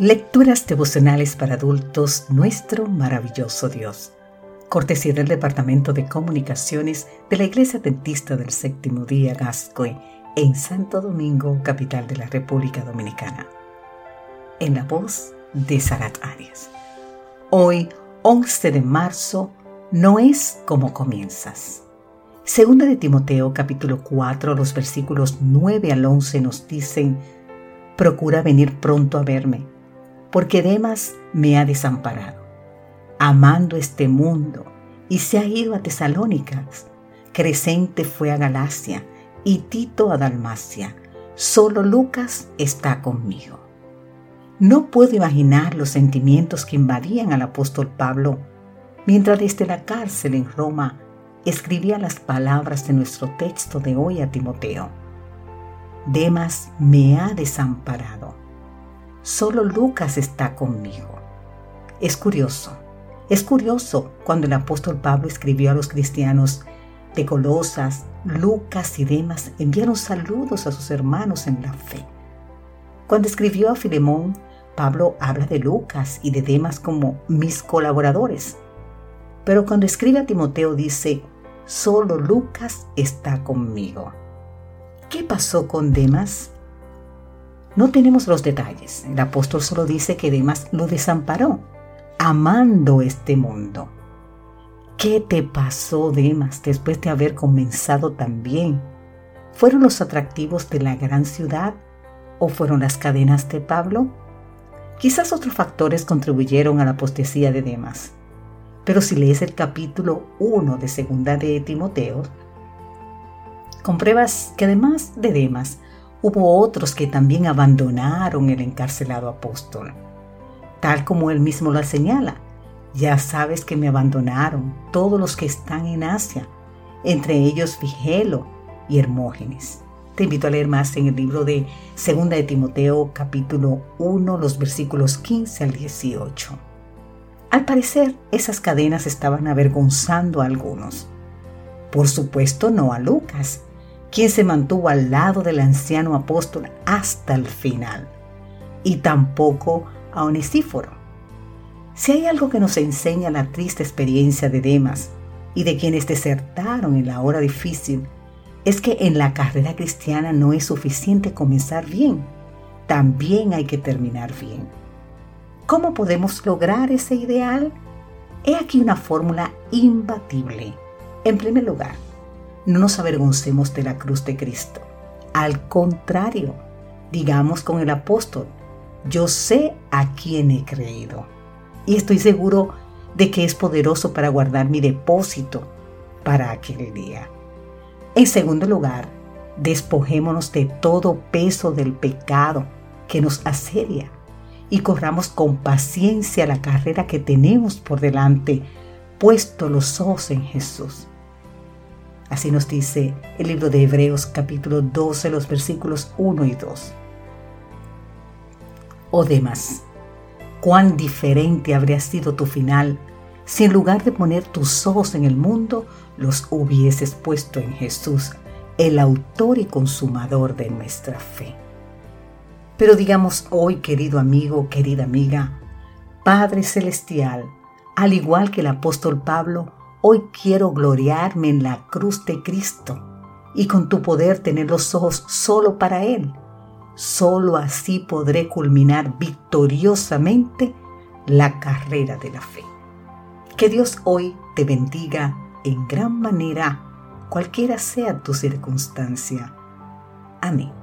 Lecturas devocionales para adultos, nuestro maravilloso Dios. Cortesía del Departamento de Comunicaciones de la Iglesia Dentista del Séptimo Día Gascoy en Santo Domingo, capital de la República Dominicana. En la voz de Sarat Arias. Hoy, 11 de marzo, no es como comienzas. Segunda de Timoteo capítulo 4, los versículos 9 al 11 nos dicen, Procura venir pronto a verme porque Demas me ha desamparado, amando este mundo, y se ha ido a Tesalónicas. Crescente fue a Galacia y Tito a Dalmacia. Solo Lucas está conmigo. No puedo imaginar los sentimientos que invadían al apóstol Pablo mientras desde la cárcel en Roma escribía las palabras de nuestro texto de hoy a Timoteo. Demas me ha desamparado Solo Lucas está conmigo. Es curioso, es curioso cuando el apóstol Pablo escribió a los cristianos de Colosas, Lucas y demás enviaron saludos a sus hermanos en la fe. Cuando escribió a Filemón, Pablo habla de Lucas y de Demas como mis colaboradores. Pero cuando escribe a Timoteo dice, solo Lucas está conmigo. ¿Qué pasó con Demas? No tenemos los detalles. El apóstol solo dice que Demas lo desamparó, amando este mundo. ¿Qué te pasó, Demas, después de haber comenzado tan bien? ¿Fueron los atractivos de la gran ciudad o fueron las cadenas de Pablo? Quizás otros factores contribuyeron a la apostasía de Demas. Pero si lees el capítulo 1 de Segunda de Timoteo, compruebas que además de Demas, hubo otros que también abandonaron el encarcelado apóstol. Tal como él mismo lo señala, ya sabes que me abandonaron todos los que están en Asia, entre ellos Vigelo y Hermógenes. Te invito a leer más en el libro de 2 de Timoteo capítulo 1, los versículos 15 al 18. Al parecer, esas cadenas estaban avergonzando a algunos. Por supuesto, no a Lucas, quien se mantuvo al lado del anciano apóstol hasta el final, y tampoco a Onesíforo. Si hay algo que nos enseña la triste experiencia de Demas y de quienes desertaron en la hora difícil, es que en la carrera cristiana no es suficiente comenzar bien, también hay que terminar bien. ¿Cómo podemos lograr ese ideal? He aquí una fórmula imbatible. En primer lugar, no nos avergoncemos de la cruz de Cristo. Al contrario, digamos con el apóstol, yo sé a quién he creído y estoy seguro de que es poderoso para guardar mi depósito para aquel día. En segundo lugar, despojémonos de todo peso del pecado que nos asedia y corramos con paciencia la carrera que tenemos por delante, puesto los ojos en Jesús. Así nos dice el libro de Hebreos capítulo 12, los versículos 1 y 2. O demás, cuán diferente habría sido tu final si en lugar de poner tus ojos en el mundo, los hubieses puesto en Jesús, el autor y consumador de nuestra fe. Pero digamos hoy, querido amigo, querida amiga, Padre Celestial, al igual que el apóstol Pablo, Hoy quiero gloriarme en la cruz de Cristo y con tu poder tener los ojos solo para Él. Solo así podré culminar victoriosamente la carrera de la fe. Que Dios hoy te bendiga en gran manera, cualquiera sea tu circunstancia. Amén.